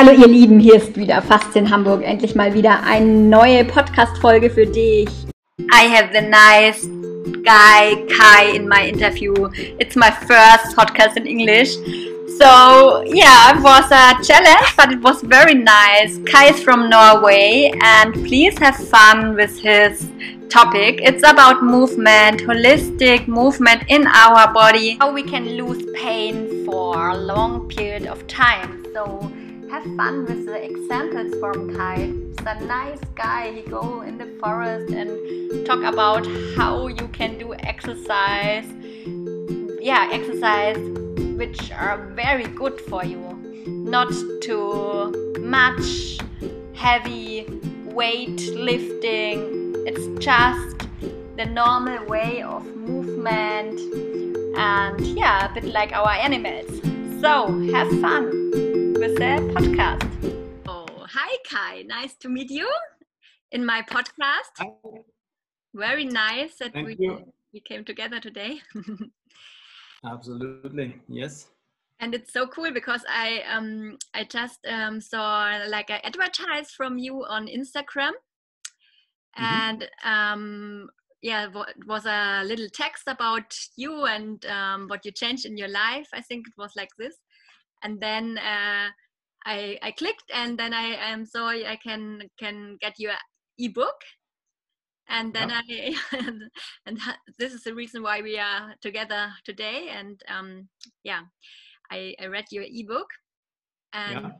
Hallo ihr Lieben, hier ist wieder Faszien Hamburg. Endlich mal wieder eine neue Podcast-Folge für dich. I have the nice guy Kai in my interview. It's my first podcast in English. So yeah, it was a challenge, but it was very nice. Kai is from Norway and please have fun with his topic. It's about movement, holistic movement in our body, how we can lose pain for a long period of time. So have fun with the examples from Kai. He's a nice guy. He go in the forest and talk about how you can do exercise. Yeah, exercise which are very good for you. Not too much heavy weight lifting. It's just the normal way of movement and yeah, a bit like our animals. So have fun with the podcast. Oh, hi Kai, nice to meet you in my podcast. Hi. Very nice that we, we came together today. Absolutely, yes. And it's so cool because I um I just um, saw like I advertised from you on Instagram, mm-hmm. and um yeah it was a little text about you and um, what you changed in your life. I think it was like this, and then uh, I I clicked and then I um so I can can get your ebook. And then I and, and this is the reason why we are together today. And um yeah I, I read your ebook. And yeah.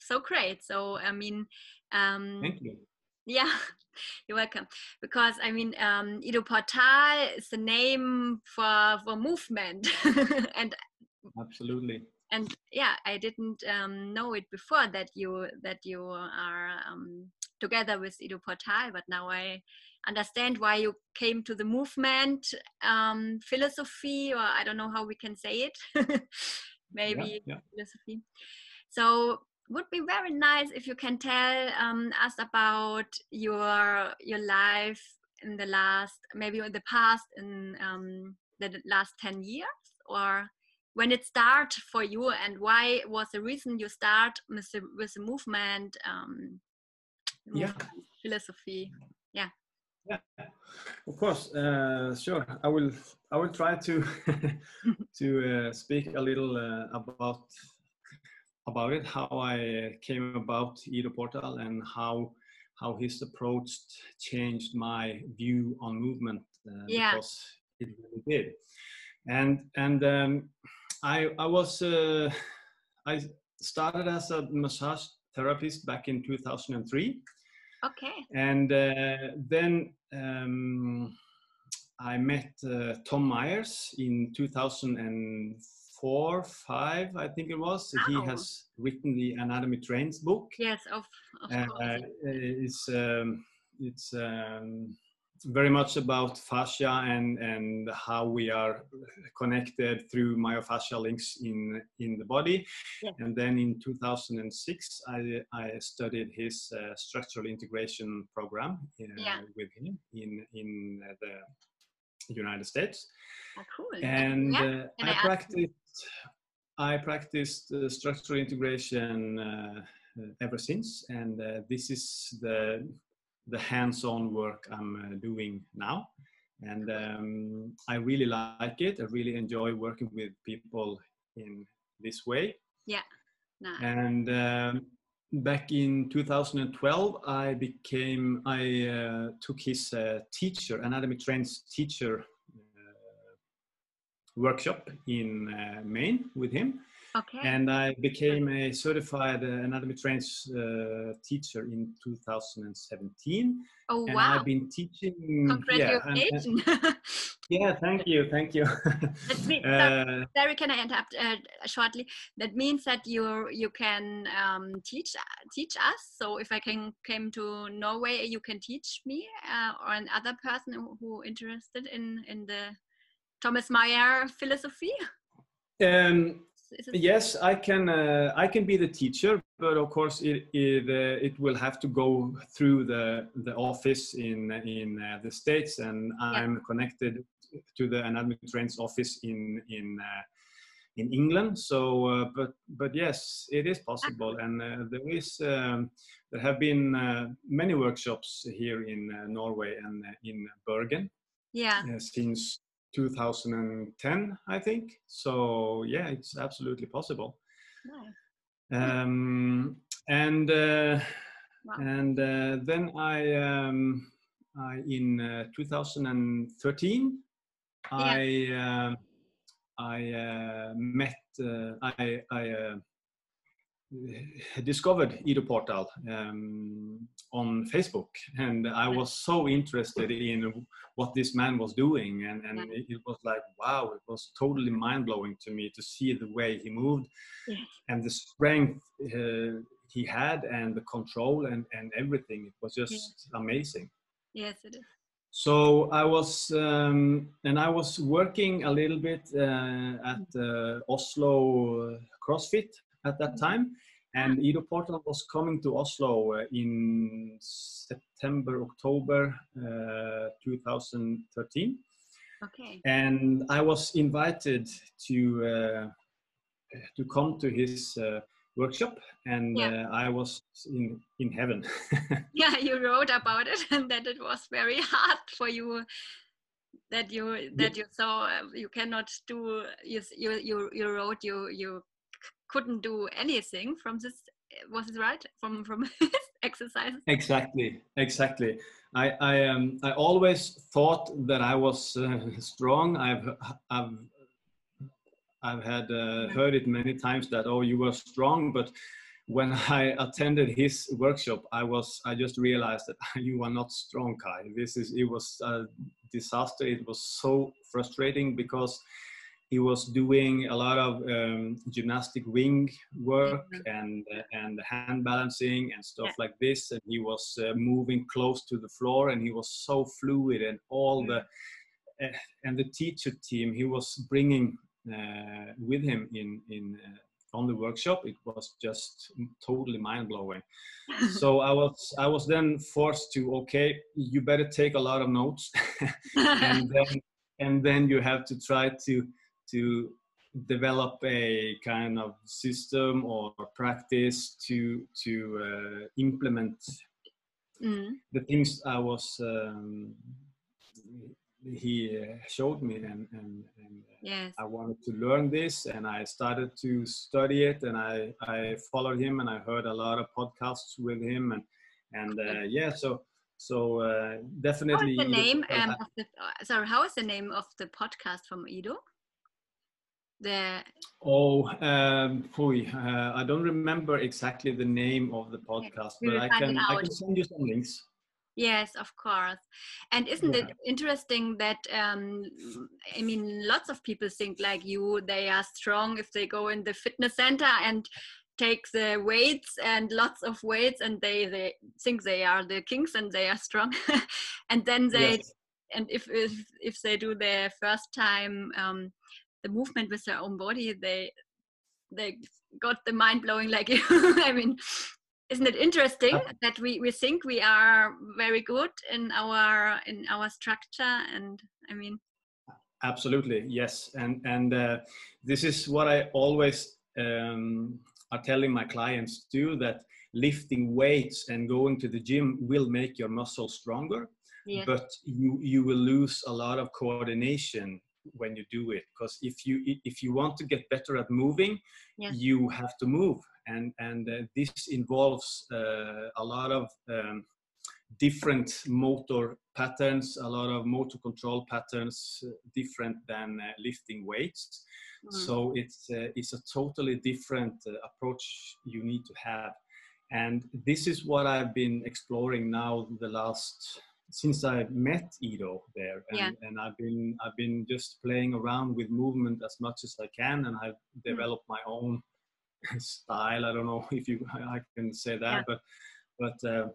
so great. So I mean um thank you. yeah you're welcome. Because i mean um ido portal is the name for for movement. And absolutely and yeah i didn't um, know it before that you that you are um, together with ido portal but now i understand why you came to the movement um, philosophy or i don't know how we can say it maybe yeah, yeah. philosophy so would be very nice if you can tell um, us about your your life in the last maybe in the past in um, the last 10 years or when it started for you and why was the reason you start with the, with the movement, um, yeah. philosophy? Yeah. Yeah. Of course uh, sure. I will i will try to to uh, speak a little uh, about about it how i came about Ido portal and how how his approach changed my view on movement uh, yeah. because it really did. And and um, I I was uh, I started as a massage therapist back in 2003. Okay. And uh, then um, I met uh, Tom Myers in 2004, five, I think it was. He has written the Anatomy Trains book. Yes, of, of course. Uh, it's um, it's um, very much about fascia and and how we are connected through myofascial links in in the body yeah. and then in 2006 i i studied his uh, structural integration program uh, yeah. with him in in uh, the united states oh, cool. and, yeah. Uh, I, I practiced i practiced structural integration uh, ever since and this is the the hands-on work I'm uh, doing now. And um, I really like it. I really enjoy working with people in this way. Yeah. Nice. And um, back in 2012, I became, I uh, took his uh, teacher, anatomy trains teacher uh, workshop in uh, Maine with him. Okay. And I became a certified uh, anatomy trains uh, teacher in 2017. Oh and wow! I've been teaching. Congratulations! Yeah, and, yeah thank you, thank you. means, uh, Sorry, can I interrupt uh, shortly? That means that you you can um, teach teach us. So if I can came to Norway, you can teach me uh, or another person who, who interested in in the Thomas Meyer philosophy. Um, yes i can uh, i can be the teacher but of course it it, uh, it will have to go through the the office in in uh, the states and i'm connected to the anatomy trains office in in uh, in England. So, uh, but but yes, it is possible, and uh, there is um, there have been uh, many workshops here in uh, Norway and uh, in Bergen. Yeah. since 2010, I think. So yeah, it's absolutely possible. Nice. Um, and Wow. and uh, then I. Um, I, in uh, 2013, I um, I uh, met uh, I, I uh, discovered Ido Portal um, on Facebook, and I was so interested in what this man was doing, and, and it, was like wow, it was totally mind blowing to me to see the way he moved, Yeah. and the strength uh, he had, and the control, and and everything. It was just amazing. Yes, it is. So I was, um, and I was working a little bit uh, at uh, Oslo CrossFit at that time, and Ido Portal was coming to Oslo uh, in September, October uh, 2013, Okay. and I was invited to uh, to come to his uh, workshop, and Yeah. uh, I was in in heaven. Yeah, you wrote about it and that it was very hard for you that you that you saw uh, you cannot do you you you, you wrote you you couldn't do anything from this was it right from from exercises Exactly, exactly. I I um I always thought that I was uh, strong. I've I've I've had uh, heard it many times that oh you were strong, but when I attended his workshop, I was I just realized that you are not strong, Kai. This is it was a disaster. It was so frustrating because he was doing a lot of um, gymnastic ring work and uh, and hand balancing and stuff Yeah. like this and he was uh, moving close to the floor and he was so fluid and all the uh, and the teacher team he was bringing uh, with him in in uh, on the workshop. It was just totally mind blowing so i was i was then forced to okay you better take a lot of notes. And then and then you have to try to to develop a kind of system or practice to to uh, implement Mm. the things I was um, he uh, showed me and and, and uh, yes I wanted to learn this and I started to study it and I I followed him and I heard a lot of podcasts with him and and uh, yeah so so uh, definitely is the name um, of the uh, sorry how is the name of the podcast from Ido the Oh, um, phew, uh, I don't remember exactly the name of the podcast, but I can I can send you some links. Yes, of course. And isn't Yeah. it interesting that um, I mean, lots of people think like you, they are strong if they go in the fitness center and take the weights and lots of weights, and they they think they are the kings and they are strong, and then they Yes. and if if if they do their first time um, the movement with their own body, they they got the mind blowing like. I mean, isn't it interesting Ab- that we, we think we are very good in our in our structure and I mean Absolutely, yes, and and uh, this is what I always um, are telling my clients too that lifting weights and going to the gym will make your muscles stronger, yes but you you will lose a lot of coordination when you do it because if you if you want to get better at moving Yes. you have to move and and uh, this involves uh, a lot of um, different motor patterns a lot of motor control patterns uh, different than uh, lifting weights Mm. so it's uh, it's a totally different uh, approach you need to have and this is what i've been exploring now the last since i met ido there and, Yeah. and i've been i've been just playing around with movement as much as i can and i've Mm. developed my own style i don't know if you i can say that Yeah. but but uh,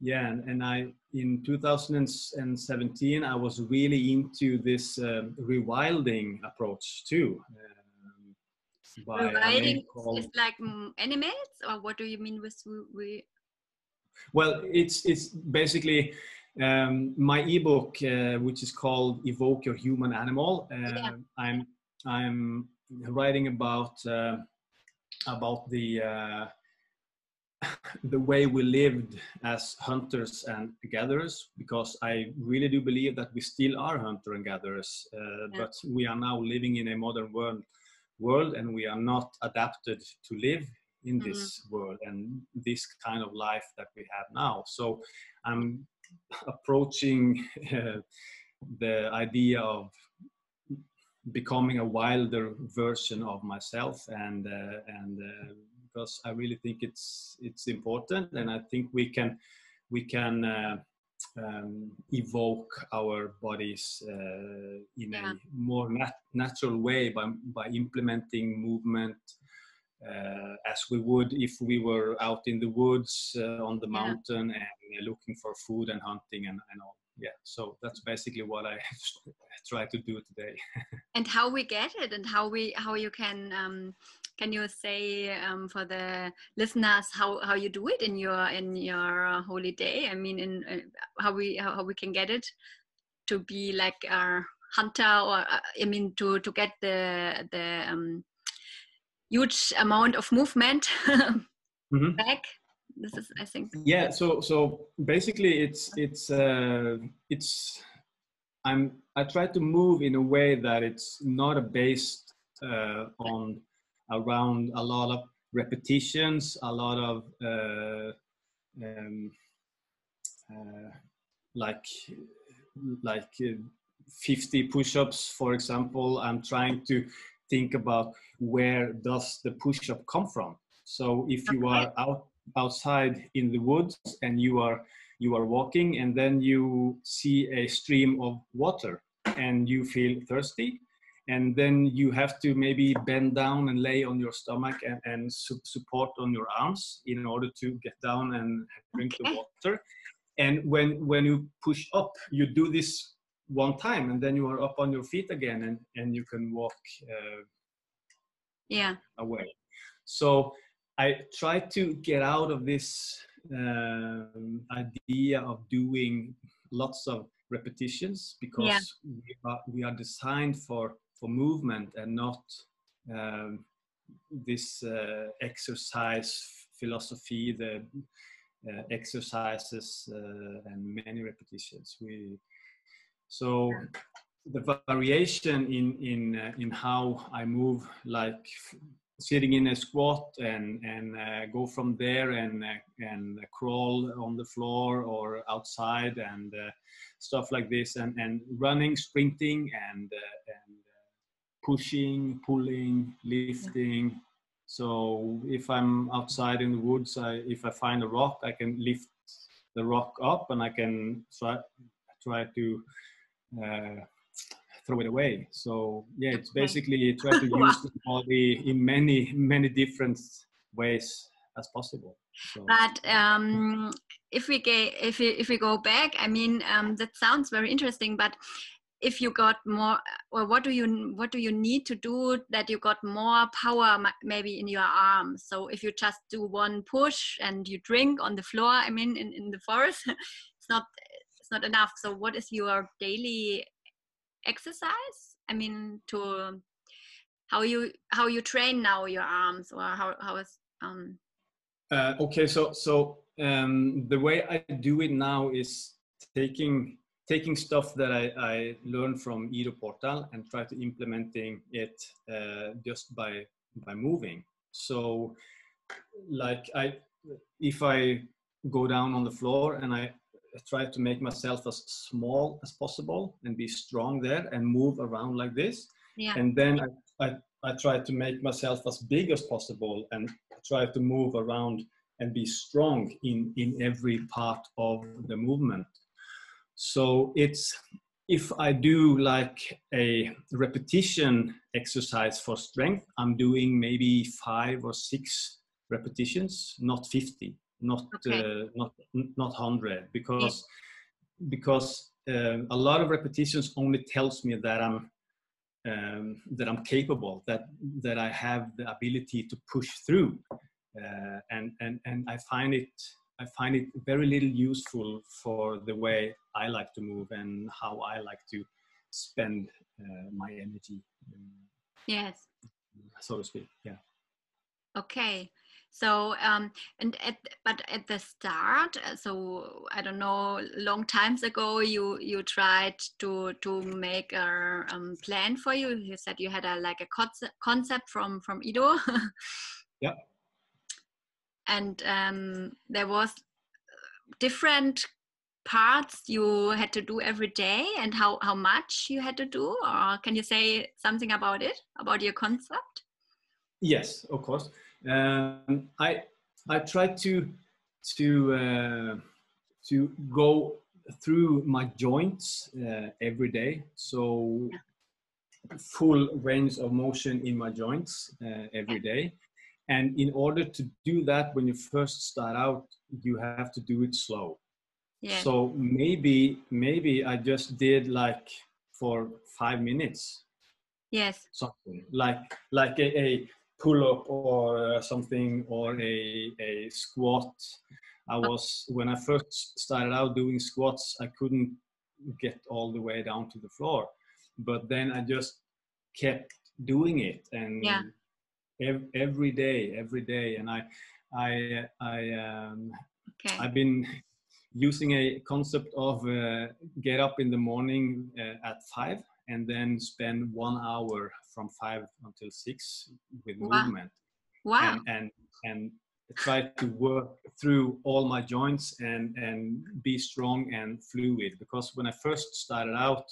yeah and, and i in 2017 i was really into this um, rewilding approach too um, by Rewilding is like mm, animals or what do you mean with we Well, it's it's basically um, my ebook, uh, which is called "Evoke Your Human Animal." Uh, Yeah. I'm I'm writing about uh, about the uh, the way we lived as hunters and gatherers because i really do believe that we still are hunter and gatherers uh, yeah. but we are now living in a modern world world and we are not adapted to live in mm-hmm. this world and this kind of life that we have now so i'm approaching uh, the idea of becoming a wilder version of myself and uh, and uh, because I really think it's it's important, and I think we can we can uh, um, evoke our bodies uh, in yeah. a more nat- natural way by by implementing movement. Uh, as we would if we were out in the woods uh, on the yeah. mountain and looking for food and hunting and, and all yeah so that's basically what i try to do today and how we get it and how we how you can um, can you say um, for the listeners how, how you do it in your in your holy day? I mean, in uh, how we how, we can get it to be like a hunter, or uh, I mean, to to get the the um, huge amount of movement mm-hmm. back. This is, I think. Yeah. So so basically, it's it's uh, it's I'm I try to move in a way that it's not based uh, on around a lot of repetitions, a lot of uh, um, uh, like like uh, 50 push-ups, for example. I'm trying to think about where does the push-up come from. So if you are out outside in the woods and you are you are walking and then you see a stream of water and you feel thirsty and then you have to maybe bend down and lay on your stomach and, and su support on your arms in order to get down and drink okay. the water and when when you push up you do this one time and then you are up on your feet again and and you can walk uh, yeah away so i try to get out of this um, idea of doing lots of repetitions because yeah. we, are, we are designed for for movement and not um, this uh, exercise philosophy, the uh, exercises uh, and many repetitions. We so the variation in in uh, in how I move, like sitting in a squat and and uh, go from there and uh, and crawl on the floor or outside and uh, stuff like this and and running sprinting and and pushing, pulling, lifting. So if I'm outside in the woods, I, if I find a rock, I can lift the rock up and I can try, try to uh, throw it away. So yeah, it's basically try to use the body in many, many different ways as possible. So. But um, if we get, if we, if we go back, I mean, um, that sounds very interesting. But if you got more or what do you what do you need to do that you got more power maybe in your arms so if you just do one push and you drink on the floor i mean in, in the forest it's not not enough so what is your daily exercise i mean to how you how you train now your arms or how how is um uh, okay so so um the way i do it now is taking taking stuff that I, I learned from Ido Portal and try to implementing it uh, just by by moving. So, like I, if I go down on the floor and I try to make myself as small as possible and be strong there and move around like this, yeah. and then I, I I try to make myself as big as possible and try to move around and be strong in in every part of the movement. So it's if I do like a repetition exercise for strength, I'm doing maybe five or six repetitions, not 50, not okay. uh, not not 100, because yeah. because um, a lot of repetitions only tells me that I'm um, that I'm capable, that that I have the ability to push through, uh, and and and I find it I find it very little useful for the way I like to move and how I like to spend uh, my energy. Yes. so to speak. Yeah. Okay. So um, and at but at the start, uh, so I don't know, long times ago, you you tried to to make a um, plan for you. You said you had a like a concept concept from from Ido. yeah. And um, there was uh, different parts you had to do every day and how how much you had to do or can you say something about it about your concept yes of course um, I I try to to uh, to go through my joints uh, every day. So full range of motion in my joints uh, every day. And in order to do that, when you first start out, you have to do it slow. Yeah. So maybe maybe I just did like for five minutes. Yes. Something like like a, a pull up or uh, something or a, a squat. I was, when I first started out doing squats, I couldn't get all the way down to the floor. But then I just kept doing it and yeah. ev- every day, every day. And I, I, I, um, okay. I've been using a concept of uh, get up in the morning uh, at five and then spend one hour from five until six with wow. movement. Wow. And, and, and try to work through all my joints and, and be strong and fluid. Because when I first started out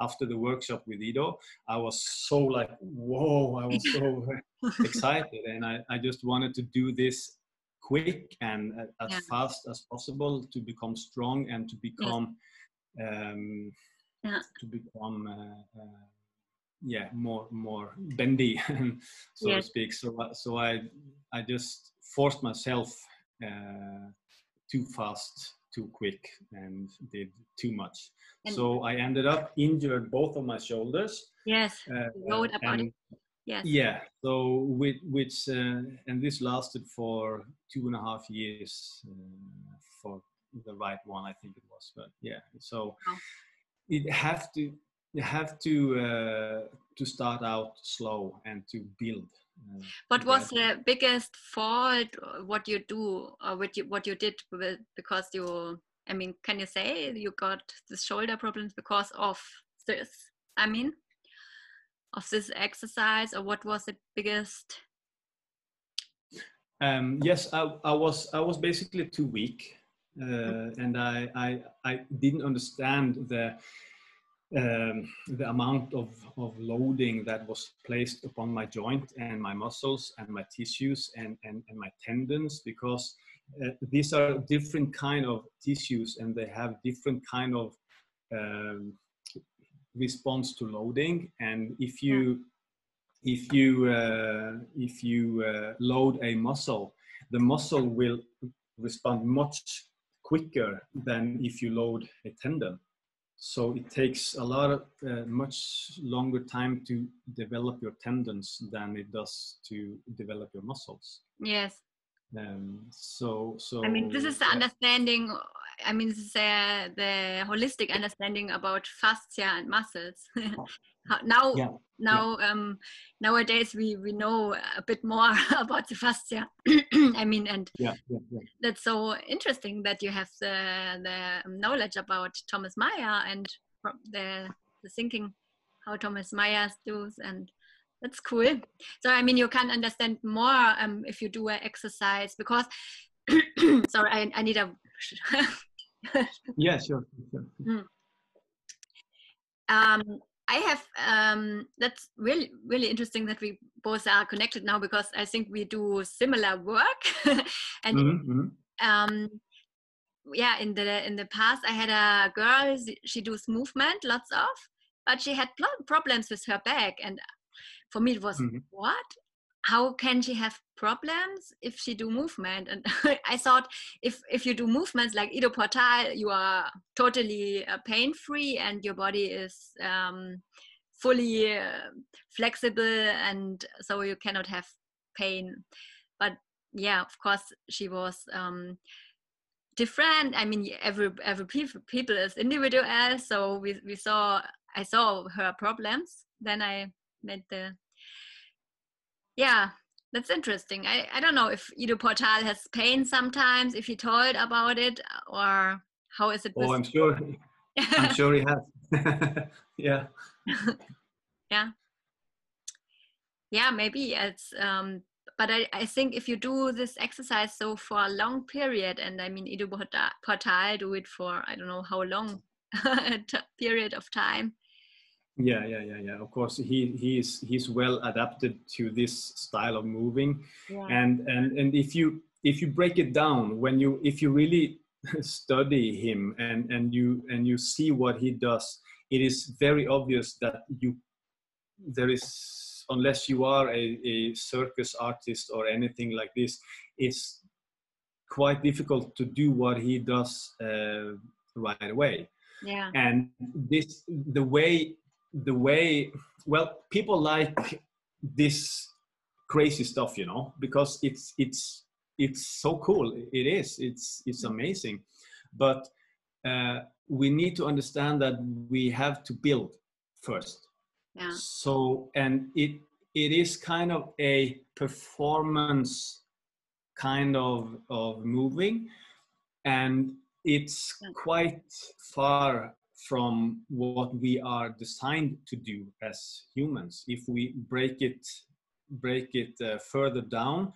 after the workshop with Ido, I was so like, whoa, I was so excited. And I, I just wanted to do this quick and as yeah. fast as possible to become strong and to become um, yeah. to become uh, uh, yeah more more bendy so yes. to speak. So so i i just forced myself uh, too fast too quick and did too much. And so i ended up injured both of my shoulders yes. uh, wrote about it yes. Yeah. So with which uh, and this lasted for two and a half years uh, for the right one i think it was but yeah. So oh it have to you have to uh, to start out slow and to build. Uh, what was the biggest fault? What you do or what you what you did with, because you? I mean, can you say you got the shoulder problems because of this? I mean, of this exercise, or what was the biggest? Um, yes, I, I was I was basically too weak uh, and I, I, I didn't understand the um, the amount of, of loading that was placed upon my joint and my muscles and my tissues and, and, and my tendons because uh, these are different kind of tissues and they have different kind of um, response to loading. And if you if you uh, if you uh, load a muscle the muscle will respond much quicker than if you load a tendon. So it takes a lot of uh, much longer time to develop your tendons than it does to develop your muscles. Yes. Um, so, so. I mean, this is the understanding. I mean, this is uh, the holistic understanding about fascia and muscles. now, yeah now yeah. um, nowadays we we know a bit more about the fascia i mean and yeah, yeah, yeah, that's so interesting that you have the the knowledge about thomas meyer and the the thinking how thomas meyer does and that's cool so i mean you can understand more um, if you do an exercise because sorry I, I need a yeah sure, sure. Mm. Um, I have um, that's really really interesting that we both are connected now because I think we do similar work and mm-hmm. um, yeah in the in the past I had a girl she does movement lots of but she had problems with her back and for me it was mm-hmm. what how can she have problems if she do movement? And i thought if if you do movements like ido portal you are totally uh, pain free and your body is um, fully uh, flexible and so you cannot have pain. But yeah of course she was um, different. I mean every every people is individual so we, we saw i saw her problems. Then i made the yeah that's interesting. I, I don't know if Ido Portal has pain sometimes if he told about it or how is it oh i'm sure i'm sure he has. Yeah. Yeah. Yeah maybe it's um but I, I think if you do this exercise so for a long period and i mean Ido Portal do it for i don't know how long period of time yeah yeah yeah yeah. Of course he he's he's well adapted to this style of moving. Yeah. and and and if you if you break it down when you if you really study him and and you and you see what he does it is very obvious that you there is unless you are a, a circus artist or anything like this it's quite difficult to do what he does uh, right away. Yeah. And this the way the way well people like this crazy stuff you know because it's it's it's so cool. It is. It's it's amazing. But uh, we need to understand that we have to build first. Yeah. so and it it is kind of a performance kind of of moving and it's quite far from what we are designed to do as humans. If we break it break it uh, further down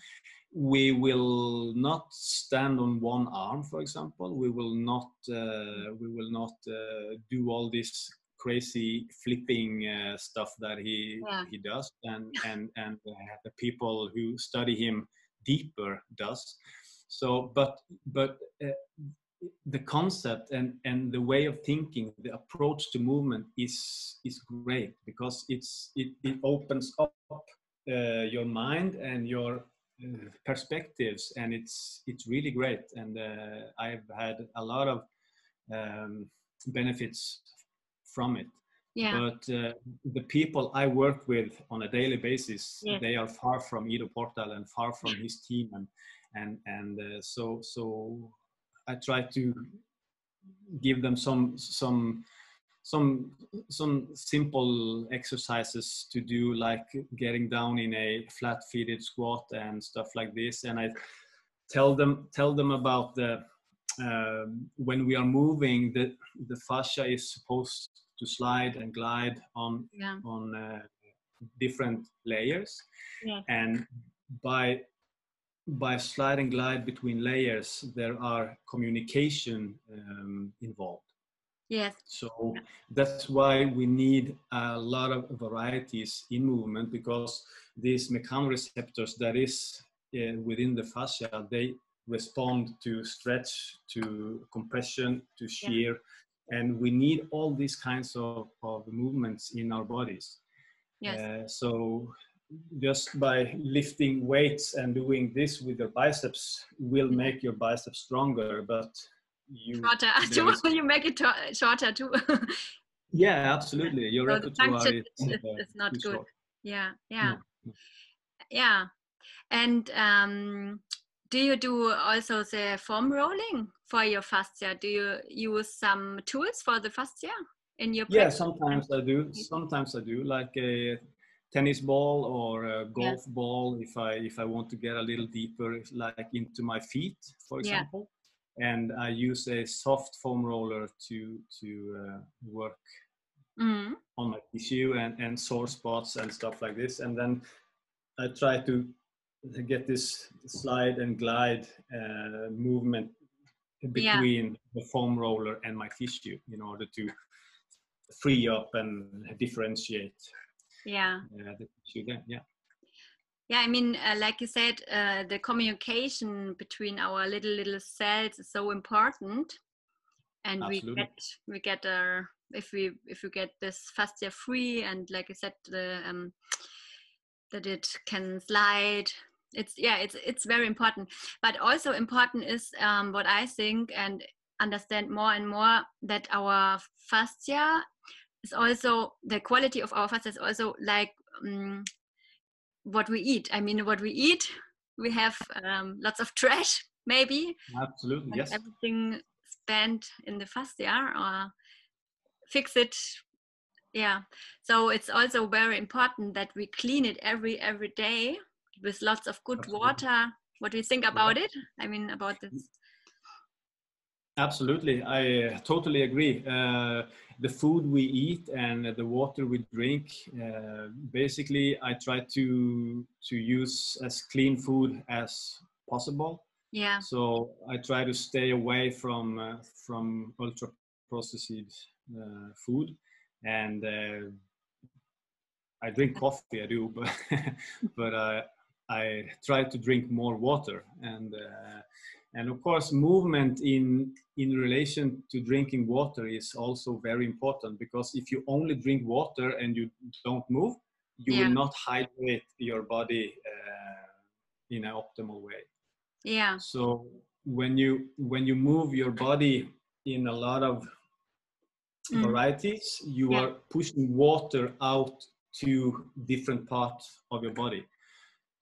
we will not stand on one arm for example. We will not uh, we will not uh, do all this crazy flipping uh, stuff that he yeah. he does and and and the people who study him deeper does. So but but uh, the concept and and the way of thinking the approach to movement is is great because it's it, it opens up uh, your mind and your uh, perspectives and it's it's really great. And uh, i've had a lot of um, benefits from it. Yeah. but uh, the people i work with on a daily basis they are far from Ido Portal and far from his team and and and uh, so so I try to give them some some some some simple exercises to do like getting down in a flat-footed squat and stuff like this and i tell them tell them about the uh, when we are moving the the fascia is supposed to slide and glide on yeah. on uh, different layers yeah. and by by slide and glide between layers, there are communication um, involved. Yes. So that's why we need a lot of varieties in movement because these mechanoreceptors that is uh, within the fascia, they respond to stretch, to compression, to shear, yeah. and we need all these kinds of, of movements in our bodies. Yes. Uh, so just by lifting weights and doing this with your biceps will make your biceps stronger but you shorter. you make it shorter too. Yeah absolutely. Your so repertoire is, is, is, not good. short. yeah yeah. No. yeah. And um, do you do also the foam rolling for your fascia do you use some tools for the fascia in your yeah sometimes i do. Sometimes i do like a tennis ball or a golf ball if I if I want to get a little deeper, like into my feet, for example. Yeah. And I use a soft foam roller to to uh, work mm. on my tissue and and sore spots and stuff like this. And then I try to get this slide and glide uh, movement between yeah. the foam roller and my tissue in order to free up and differentiate yeah. Yeah the yeah. Yeah i mean uh, like you said uh, the communication between our little little cells is so important. And Absolutely. we get we get uh, if we if we get this fascia free and like i said the um, that it can slide. It's yeah it's it's very important. But also important is um, what i think and understand more and more that our fascia is also the quality of our fast is also like um, what we eat. I mean, what we eat, we have um, lots of trash, maybe. Absolutely, yes. Everything spent in the fascia or fix it. Yeah. So it's also very important that we clean it every every day with lots of good Absolutely. water. What do you think about yeah. it? I mean, about this. Absolutely, I uh, totally agree. Uh, the food we eat and the water we drink, uh, basically, I try to to use as clean food as possible. Yeah. So I try to stay away from uh, from ultra processed uh, food, and uh, I drink coffee. I do, but but I try to drink more water and and of course movement in in relation to drinking water is also very important because if you only drink water and you don't move you yeah. will not hydrate your body uh, in an optimal way yeah so when you when you move your body in a lot of mm. varieties you yeah. are pushing water out to different parts of your body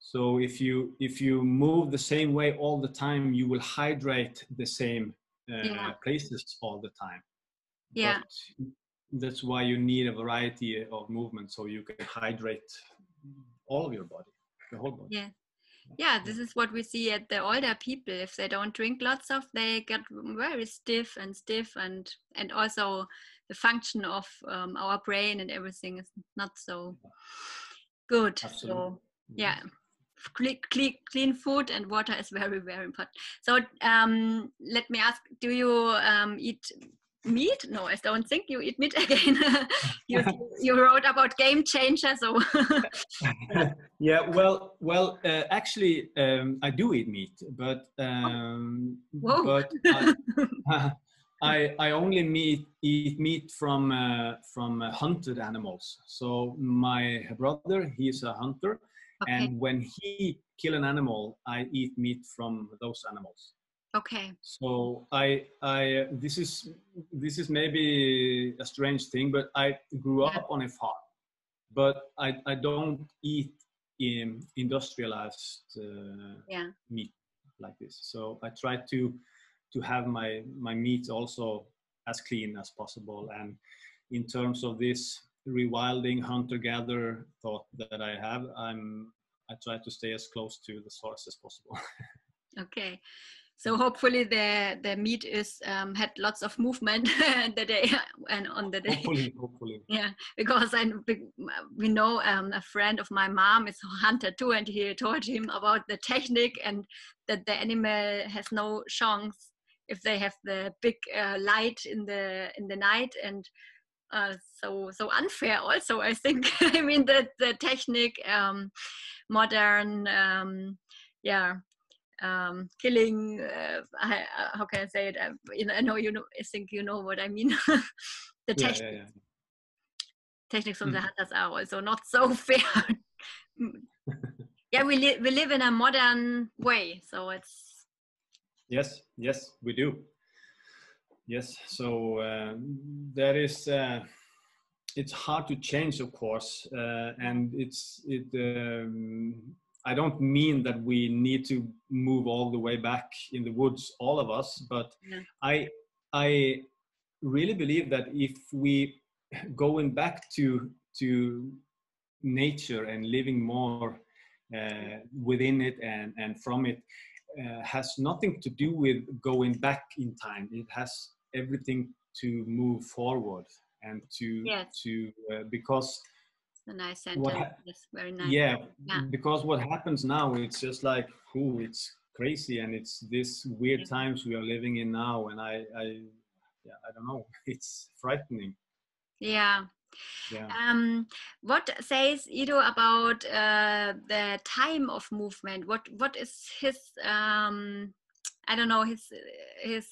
so if you if you move the same way all the time, you will hydrate the same uh, yeah. places all the time. Yeah. But that's why you need a variety of movement so you can hydrate all of your body, the whole body. Yeah. Yeah, this is what we see at the older people. If they don't drink lots of, they get very stiff and stiff, and and also the function of um, our brain and everything is not so good. Absolutely. So yeah clean, clean food and water is very very important so um, let me ask do you um, eat meat no i don't think you eat meat again you, you wrote about game changer so yeah well well uh, actually um, i do eat meat but um, Whoa. but I, I, I only meat, eat meat from uh, from uh, hunted animals. So my brother, he's a hunter, Okay. And when he kill an animal, I eat meat from those animals. Okay. So I I this is this is maybe a strange thing, but I grew up on a farm, but I I don't eat in industrialized uh, yeah. meat like this. So I try to to have my my meat also as clean as possible. And in terms of this rewilding hunter gatherer thought that I have, I'm I try to stay as close to the source as possible. okay. So hopefully the the meat is um, had lots of movement the day and on the day. Hopefully, hopefully. Yeah, because I we know um, a friend of my mom is a hunter too, and he told him about the technique and that the animal has no chance if they have the big uh, light in the in the night and uh, so so unfair also i think i mean the the technique um, modern um, yeah um, killing uh, I, uh, how can i say it uh, you know, i know you know i think you know what i mean the yeah, technique yeah, yeah. techniques from mm. the hmm. hunters are also not so fair yeah we, li- we live in a modern way so it's yes yes we do Yes, so uh, that is uh, it's hard to change, of course, uh, and it's it. Um, I don't mean that we need to move all the way back in the woods, all of us, but yeah. I I really believe that if we going back to to nature and living more uh, within it and and from it uh, has nothing to do with going back in time. It has everything to move forward and to yes. to uh, because a nice sentence ha- yes, very nice. Yeah, yeah, because what happens now it's just like ooh, it's crazy and it's this weird times we are living in now and i i yeah i don't know. It's frightening. Yeah. Yeah. Um, what says Ido about uh, the time of movement? What what is his um, I don't know his his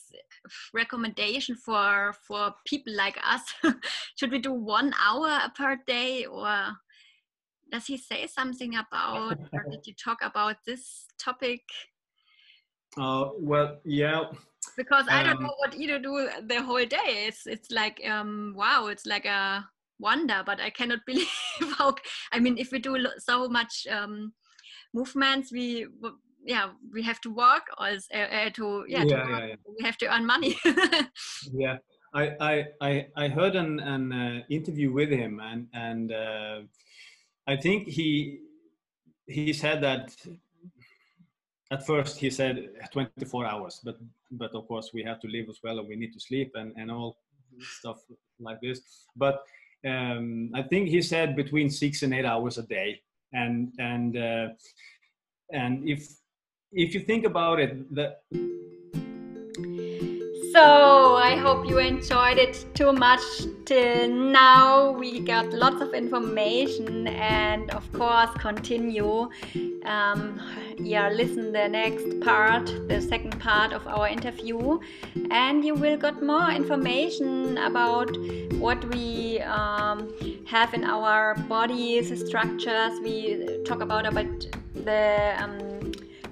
recommendation for for people like us. Should we do one hour per day, or does he say something about, or did you talk about this topic? Uh, well, yeah. Because I don't um, know what you do the whole day. It's it's like um wow, it's like a wonder, but I cannot believe how. I mean, if we do so much um, movements, we yeah we have to work or uh, uh, to yeah, yeah, to yeah, we have to earn money yeah I, I i heard an, an uh, interview with him and and uh, i think he he said that at first he said 24 hours, but but of course we have to live as well and we need to sleep and, and all stuff like this. But um, I think he said between six and eight hours a day. And and uh, and if if you think about it, that so I hope you enjoyed it too much till now. We got lots of information and of course continue. Um, yeah, listen the next part, the second part of our interview, and you will get more information about what we um, have in our bodies, structures. We talk about about the um,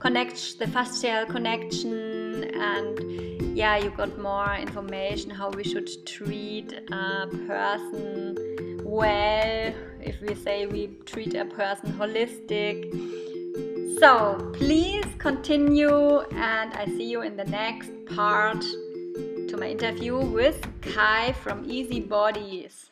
connection, the fascial connection and yeah, you got more information how we should treat a person well, if we say we treat a person holistic. So please continue, and I see you in the next part to my interview with Kai from Easy Bodies.